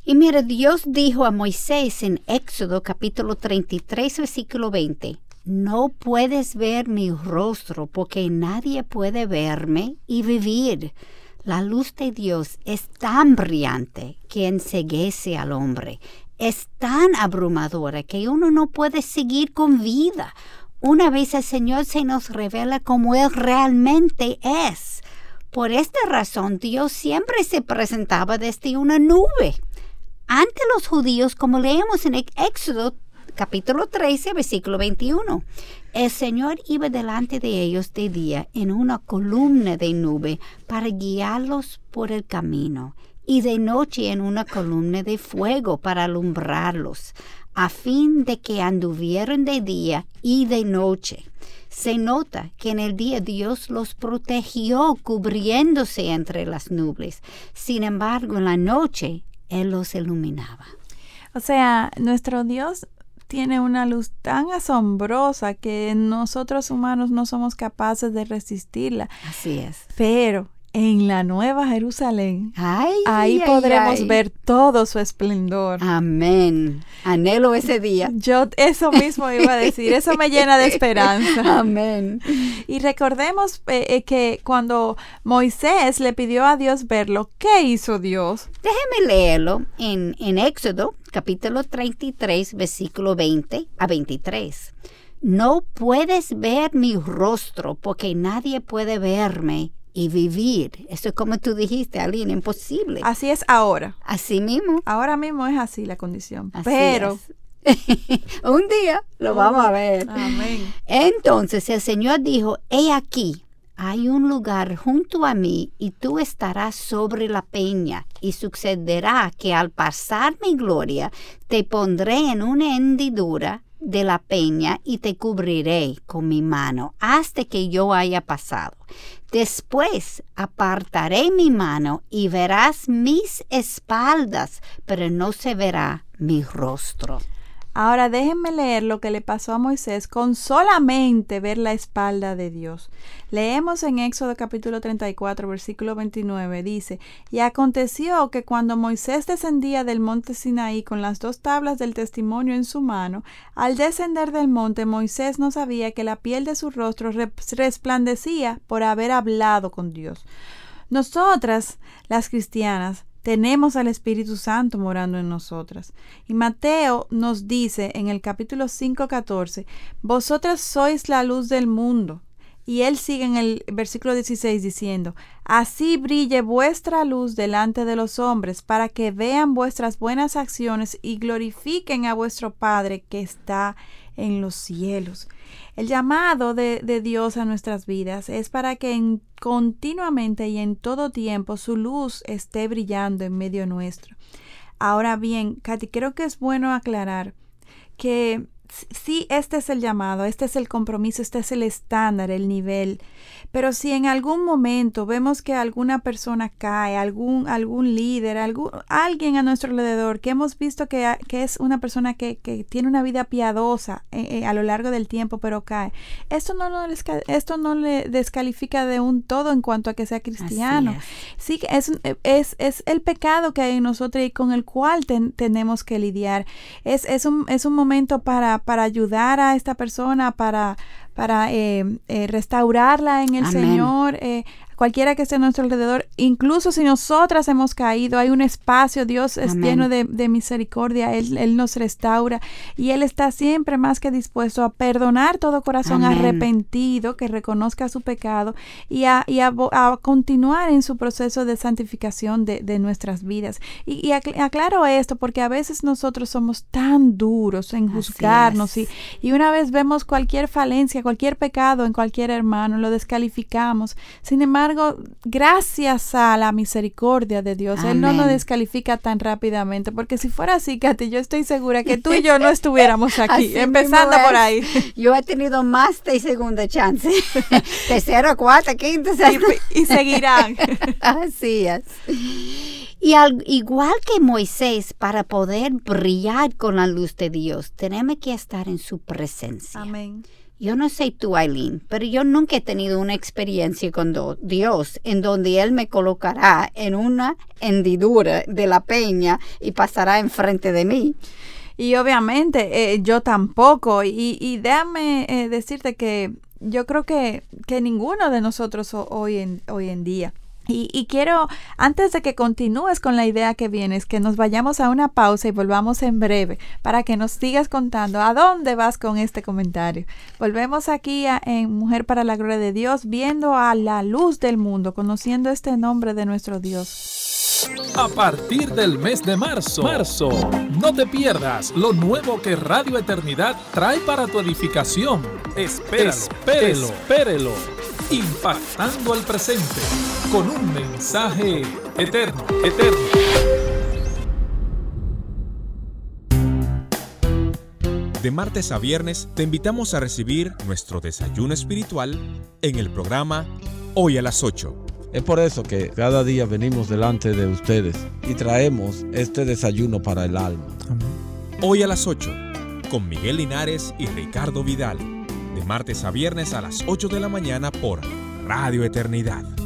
Y mira, Dios dijo a Moisés en Éxodo capítulo 33, versículo 20, no puedes ver mi rostro porque nadie puede verme y vivir. La luz de Dios es tan brillante que enseguece al hombre. Es tan abrumadora que uno no puede seguir con vida. Una vez el Señor se nos revela como Él realmente es. Por esta razón Dios siempre se presentaba desde una nube. Ante los judíos, como leemos en Éxodo capítulo 13, versículo 21, el Señor iba delante de ellos de día en una columna de nube para guiarlos por el camino y de noche en una columna de fuego para alumbrarlos, a fin de que anduvieran de día y de noche. Se nota que en el día Dios los protegió cubriéndose entre las nubes. Sin embargo, en la noche Él los iluminaba. O sea, nuestro Dios tiene una luz tan asombrosa que nosotros humanos no somos capaces de resistirla. Así es. Pero en la Nueva Jerusalén, ay, ahí ay, podremos ay. ver todo su esplendor. Amén. Anhelo ese día. Yo eso mismo iba a decir, eso me llena de esperanza. <laughs> Amén. Y recordemos eh, que cuando Moisés le pidió a Dios verlo, ¿qué hizo Dios? Déjeme leerlo en, en Éxodo capítulo 33, versículo 20 a 23. No puedes ver mi rostro porque nadie puede verme y vivir. Eso es como tú dijiste, Aline, imposible. Así es ahora. Así mismo. Ahora mismo es así la condición. Así Pero <laughs> un día lo vamos a ver. Amén. Entonces el Señor dijo, he aquí, hay un lugar junto a mí y tú estarás sobre la peña y sucederá que al pasar mi gloria te pondré en una hendidura de la peña y te cubriré con mi mano hasta que yo haya pasado. Después apartaré mi mano y verás mis espaldas, pero no se verá mi rostro. Ahora déjenme leer lo que le pasó a Moisés con solamente ver la espalda de Dios. Leemos en Éxodo capítulo 34, versículo 29, dice, Y aconteció que cuando Moisés descendía del monte Sinaí con las dos tablas del testimonio en su mano, al descender del monte Moisés no sabía que la piel de su rostro resplandecía por haber hablado con Dios. Nosotras, las cristianas, tenemos al Espíritu Santo morando en nosotras. Y Mateo nos dice en el capítulo 5, 14, Vosotras sois la luz del mundo. Y él sigue en el versículo 16 diciendo, Así brille vuestra luz delante de los hombres, para que vean vuestras buenas acciones y glorifiquen a vuestro Padre que está en los cielos. El llamado de, Dios a nuestras vidas es para que continuamente y en todo tiempo su luz esté brillando en medio nuestro. Ahora bien, Katy, creo que es bueno aclarar que sí, este es el llamado, este es el compromiso, este es el estándar, el nivel. Pero si en algún momento vemos que alguna persona cae, algún, algún líder, algún, alguien a nuestro alrededor que hemos visto que, que es una persona que, que, tiene una vida piadosa eh, eh, a lo largo del tiempo, pero cae, esto no, no, esto no le descalifica de un todo en cuanto a que sea cristiano. Sí, es, es, es el pecado que hay en nosotros y con el cual tenemos que lidiar. Es, es, un, es un momento para, para ayudar a esta persona, para para eh, eh, restaurarla en el Señor, eh, cualquiera que esté a nuestro alrededor, incluso si nosotras hemos caído, hay un espacio, Dios es lleno de, misericordia, él, nos restaura y Él está siempre más que dispuesto a perdonar todo corazón arrepentido que reconozca su pecado y, a, continuar en su proceso de santificación de, nuestras vidas. Y, aclaro esto porque a veces nosotros somos tan duros en juzgarnos y, y una vez vemos cualquier falencia, cualquier pecado en cualquier hermano, lo descalificamos. Sin embargo, gracias a la misericordia de Dios, Él no nos descalifica tan rápidamente, porque si fuera así, Katy, yo estoy segura que tú y yo <laughs> no estuviéramos aquí, empezando por ahí. <laughs> Yo he tenido más de segunda chance, <laughs> tercera, cuarta, quinta, y, y seguirán. así es. Y al, igual que Moisés, para poder brillar con la luz de Dios, tenemos que estar en su presencia. Amén. Yo no sé tú, Aileen, pero yo nunca he tenido una experiencia con Dios en donde Él me colocará en una hendidura de la peña y pasará enfrente de mí. Y obviamente eh, yo tampoco. Y, déjame eh, decirte que yo creo que, que ninguno de nosotros hoy en, hoy en día y, quiero, antes de que continúes con la idea que vienes, que nos vayamos a una pausa y volvamos en breve para que nos sigas contando a dónde vas con este comentario. Volvemos aquí en Mujer para la Gloria de Dios, viendo a la luz del mundo, conociendo este nombre de nuestro Dios. A partir del mes de marzo, marzo, no te pierdas lo nuevo que Radio Eternidad trae para tu edificación. Espéralo, espérelo, espérelo impactando al presente con un mensaje eterno, eterno. De martes a viernes te invitamos a recibir nuestro desayuno espiritual en el programa Hoy a las 8. Es por eso que cada día venimos delante de ustedes y traemos este desayuno para el alma. Hoy a las 8, con Miguel Linares y Ricardo Vidal de martes a viernes a las 8 de la mañana por Radio Eternidad.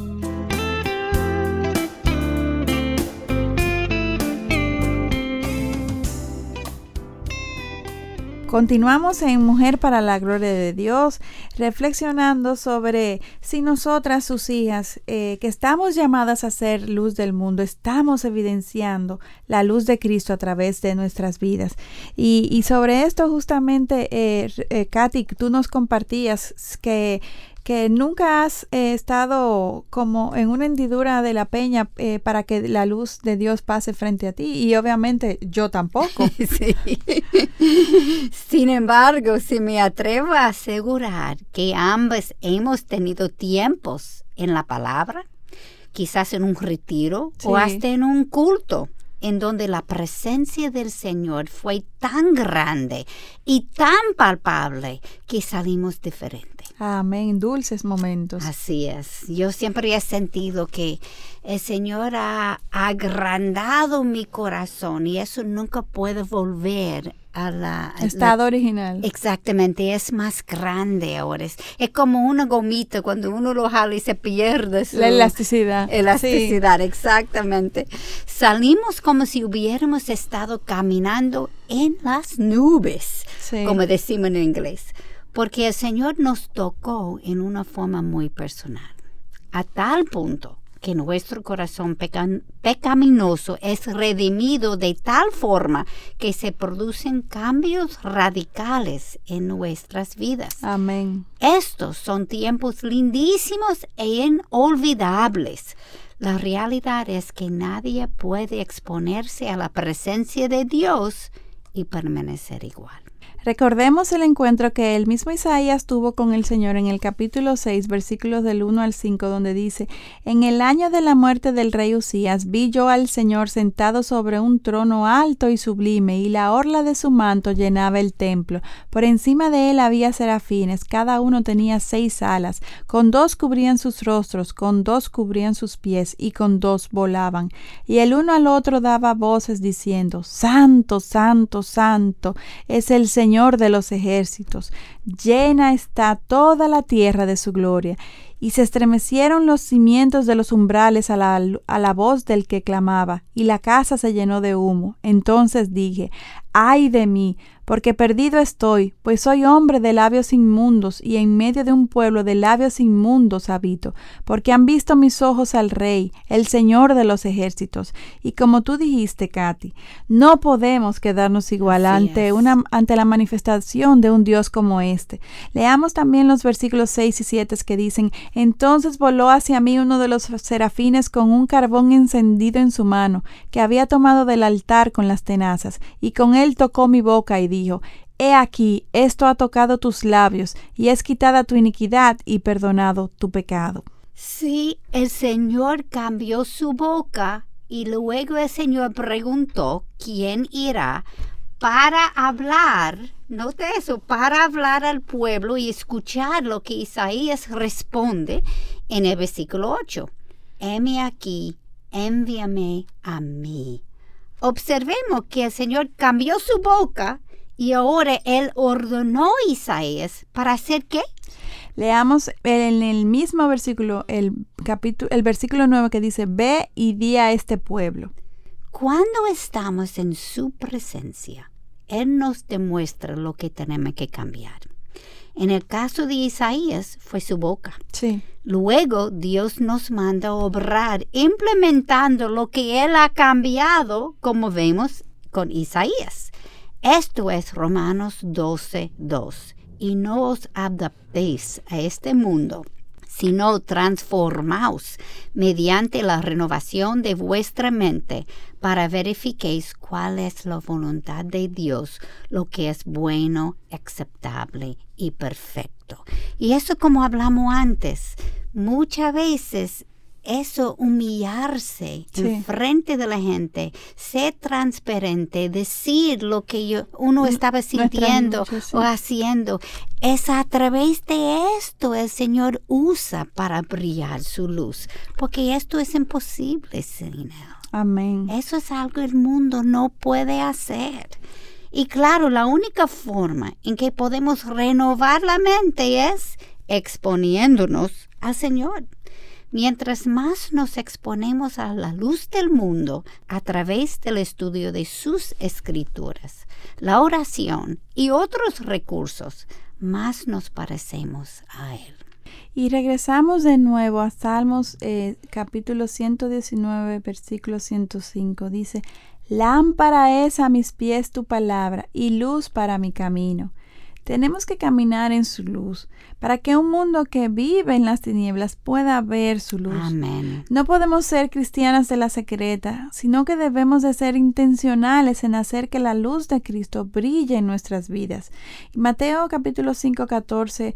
Continuamos en Mujer para la Gloria de Dios, reflexionando sobre si nosotras, sus hijas, eh, que estamos llamadas a ser luz del mundo, estamos evidenciando la luz de Cristo a través de nuestras vidas. Y, sobre esto justamente, eh, eh, Katy, tú nos compartías que que nunca has eh, estado como en una hendidura de la peña eh, para que la luz de Dios pase frente a ti y obviamente yo tampoco. <laughs> Sí. Sin embargo, si me atrevo a asegurar que ambas hemos tenido tiempos en la palabra, quizás en un retiro o hasta en un culto, en donde la presencia del Señor fue tan grande y tan palpable que salimos diferentes. Amén, dulces momentos. Así es. Yo siempre he sentido que el Señor ha agrandado mi corazón y eso nunca puede volver a la... la- Estado original. Exactamente, es más grande ahora. Es, es como una gomita cuando uno lo jala y se pierde su La elasticidad. elasticidad, exactamente. Salimos como si hubiéramos estado caminando en las nubes, Sí. como decimos en inglés, porque el Señor nos tocó en una forma muy personal, a tal punto que nuestro corazón pecan- pecaminoso es redimido de tal forma que se producen cambios radicales en nuestras vidas. Amén. Estos son tiempos lindísimos e inolvidables. La realidad es que nadie puede exponerse a la presencia de Dios y permanecer igual. Recordemos el encuentro que el mismo Isaías tuvo con el Señor en el capítulo 6, versículos del 1 al 5, donde dice, En el año de la muerte del rey Usías vi yo al Señor sentado sobre un trono alto y sublime, y la orla de su manto llenaba el templo. Por encima de él había serafines, cada uno tenía seis alas, con dos cubrían sus rostros, con dos cubrían sus pies, y con dos volaban. Y el uno al otro daba voces diciendo, Santo, Santo, Santo, es el Señor de los ejércitos. Llena está toda la tierra de su gloria. Y se estremecieron los cimientos de los umbrales a la, a la voz del que clamaba, y la casa se llenó de humo. Entonces dije, ay de mí, porque perdido estoy, pues soy hombre de labios inmundos, y en medio de un pueblo de labios inmundos habito, porque han visto mis ojos al Rey, el Señor de los ejércitos. Y como tú dijiste, Katy, no podemos quedarnos igual Así ante es. una ante la manifestación de un Dios como este. Leamos también los versículos 6 y 7 que dicen, entonces voló hacia mí uno de los serafines con un carbón encendido en su mano, que había tomado del altar con las tenazas, y con él tocó mi boca y dijo, He aquí, esto ha tocado tus labios, y es quitada tu iniquidad y perdonado tu pecado. Sí, el Señor cambió su boca y luego el Señor preguntó quién irá para hablar, note eso, para hablar al pueblo y escuchar lo que Isaías responde en el versículo 8. Heme aquí, envíame a mí. Observemos que el Señor cambió su boca y ahora Él ordenó a Isaías para hacer qué? Leamos en el mismo versículo, el capítulo, el versículo 9 que dice, Ve y di a este pueblo. Cuando estamos en su presencia, Él nos demuestra lo que tenemos que cambiar. En el caso de Isaías fue su boca. Sí. Luego Dios nos manda a obrar implementando lo que Él ha cambiado, como vemos con Isaías. Esto es Romanos 12, 2. Y no os adaptéis a este mundo, sino transformaos mediante la renovación de vuestra mente para verifiquéis cuál es la voluntad de Dios, lo que es bueno, aceptable y perfecto. Y eso como hablamos antes, muchas veces eso humillarse Sí. en frente de la gente, ser transparente, decir lo que yo- uno estaba nuestra sintiendo sí. o haciendo, es a través de esto el Señor usa para brillar su luz, porque esto es imposible sin Él. Amén. Eso es algo que el mundo no puede hacer. Y claro, la única forma en que podemos renovar la mente es exponiéndonos al Señor. Mientras más nos exponemos a la luz del mundo a través del estudio de sus escrituras, la oración y otros recursos, más nos parecemos a Él. Y regresamos de nuevo a Salmos eh, capítulo 119, versículo 105. Dice, Lámpara es a mis pies tu palabra y luz para mi camino. Tenemos que caminar en su luz para que un mundo que vive en las tinieblas pueda ver su luz. Amén. No podemos ser cristianas de la secreta, sino que debemos de ser intencionales en hacer que la luz de Cristo brille en nuestras vidas. Y Mateo capítulo 5, 14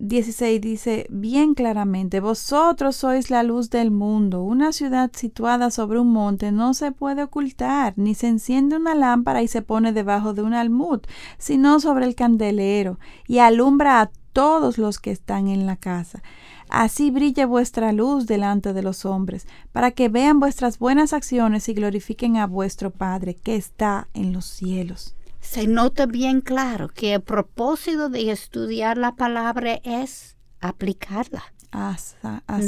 16 dice bien claramente, vosotros sois la luz del mundo. Una ciudad situada sobre un monte no se puede ocultar, ni se enciende una lámpara y se pone debajo de un almud, sino sobre el candelero, y alumbra a todos los que están en la casa. Así brille vuestra luz delante de los hombres, para que vean vuestras buenas acciones y glorifiquen a vuestro Padre que está en los cielos se nota bien claro que el propósito de estudiar la palabra es aplicarla.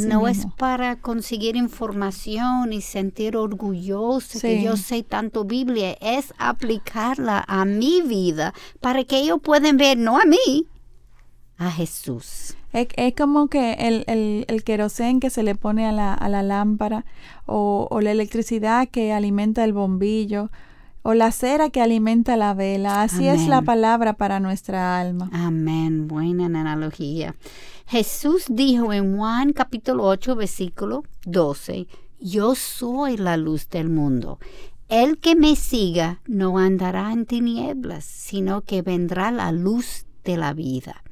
no es para conseguir información y sentir orgulloso que yo sé tanto Biblia, es aplicarla a mi vida para que ellos puedan ver, no a mí, a Jesús. Es, como que el, el, el querosén que se le pone a la, a la lámpara o, o la electricidad que alimenta el bombillo o la cera que alimenta la vela. Así es la palabra para nuestra alma. Amén. Buena analogía. Jesús dijo en Juan capítulo 8 versículo 12, Yo soy la luz del mundo. El que me siga no andará en tinieblas, sino que vendrá la luz de la vida.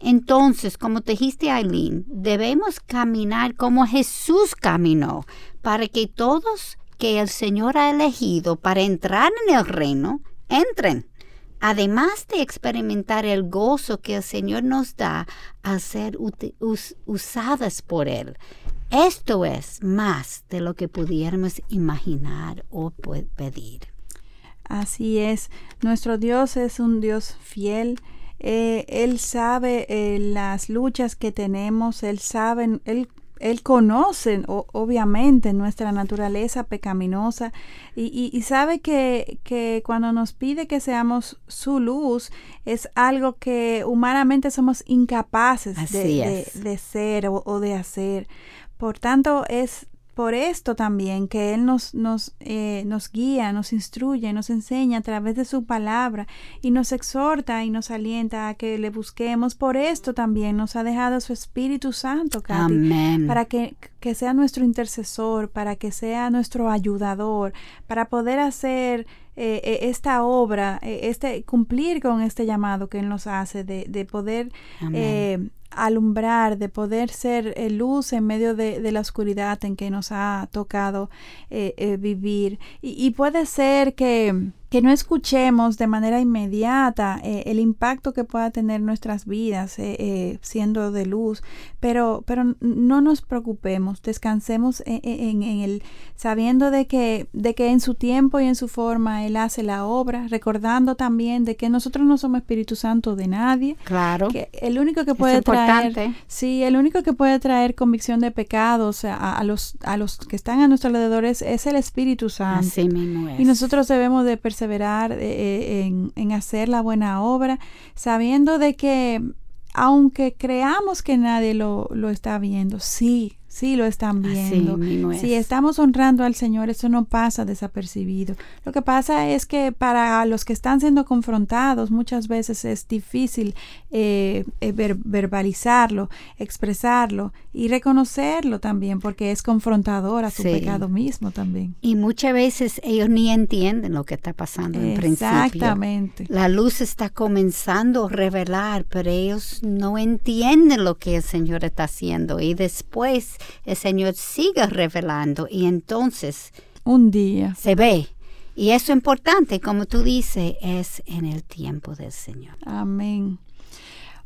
Entonces, como te dijiste, Aileen, debemos caminar como Jesús caminó, para que todos que el Señor ha elegido para entrar en el reino, entren. Además de experimentar el gozo que el Señor nos da al ser usadas por Él. Esto es más de lo que pudiéramos imaginar o pedir. Así es, nuestro Dios es un Dios fiel. Eh, él sabe eh, las luchas que tenemos, Él sabe, él conoce obviamente nuestra naturaleza pecaminosa y, sabe que, que, cuando nos pide que seamos su luz es algo que humanamente somos incapaces de, ser o, o, de hacer. Por tanto, es por esto también que Él nos, nos, eh, nos guía, nos instruye, nos enseña a través de su palabra y nos exhorta y nos alienta a que le busquemos. Por esto también nos ha dejado su Espíritu Santo, para que, que sea nuestro intercesor, para que sea nuestro ayudador, para poder hacer eh, eh, esta obra, este cumplir con este llamado que Él nos hace de, de poder alumbrar, de poder ser eh, luz en medio de, la oscuridad en que nos ha tocado eh, eh, vivir. y, puede ser que que no escuchemos de manera inmediata eh, el impacto que pueda tener nuestras vidas eh, eh, siendo de luz, pero, pero no nos preocupemos, descansemos en, el sabiendo de que, de que en su tiempo y en su forma Él hace la obra, recordando también de que nosotros no somos Espíritu Santo de nadie. Claro. Que el único que puede traer, sí, el único que puede traer convicción de pecados a, los, a los que están a nuestro alrededor es, el Espíritu Santo. Así mismo es. Y nosotros debemos de perseverar eh, eh, en, hacer la buena obra, sabiendo de que aunque creamos que nadie lo, lo está viendo, sí, Sí, lo están viendo. Si estamos honrando al Señor, eso no pasa desapercibido. Lo que pasa es que para los que están siendo confrontados, muchas veces es difícil eh, eh, verbalizarlo, expresarlo y reconocerlo también, porque es confrontador a su pecado mismo también. Y muchas veces ellos ni entienden lo que está pasando en principio. Exactamente. La luz está comenzando a revelar, pero ellos no entienden lo que el Señor está haciendo. Y después el Señor sigue revelando y entonces un día se ve. Y eso importante, como tú dices, es en el tiempo del Señor. Amén.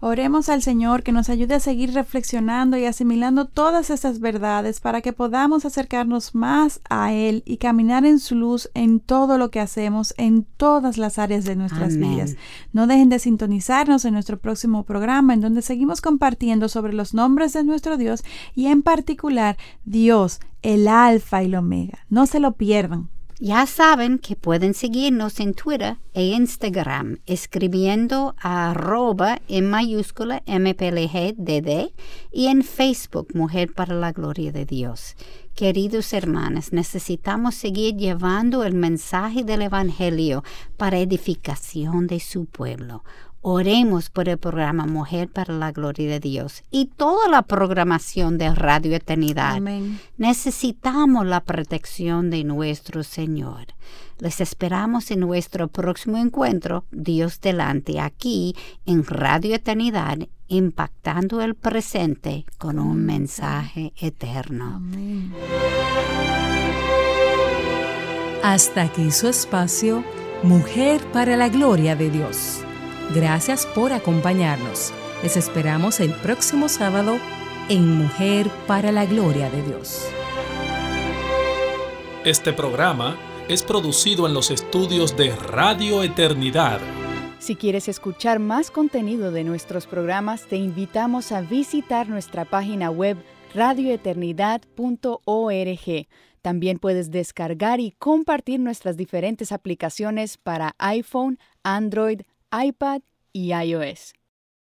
Oremos al Señor que nos ayude a seguir reflexionando y asimilando todas estas verdades para que podamos acercarnos más a Él y caminar en su luz en todo lo que hacemos, en todas las áreas de nuestras vidas. No dejen de sintonizarnos en nuestro próximo programa en donde seguimos compartiendo sobre los nombres de nuestro Dios y en particular Dios, el Alfa y el Omega. No se lo pierdan. Ya saben que pueden seguirnos en Twitter e Instagram escribiendo a arroba en mayúscula MPLGDD y en Facebook Mujer para la Gloria de Dios. Queridos hermanos, necesitamos seguir llevando el mensaje del Evangelio para edificación de su pueblo. Oremos por el programa Mujer para la Gloria de Dios y toda la programación de Radio Eternidad. Amén. Necesitamos la protección de nuestro Señor. Les esperamos en nuestro próximo encuentro, Dios delante, aquí en Radio Eternidad, impactando el presente con un mensaje eterno. Amén. Hasta aquí su espacio, Mujer para la Gloria de Dios. Gracias por acompañarnos. Les esperamos el próximo sábado en Mujer para la Gloria de Dios. Este programa es producido en los estudios de Radio Eternidad. Si quieres escuchar más contenido de nuestros programas, te invitamos a visitar nuestra página web radioeternidad.org. También puedes descargar y compartir nuestras diferentes aplicaciones para iPhone, Android, iPad y iOS.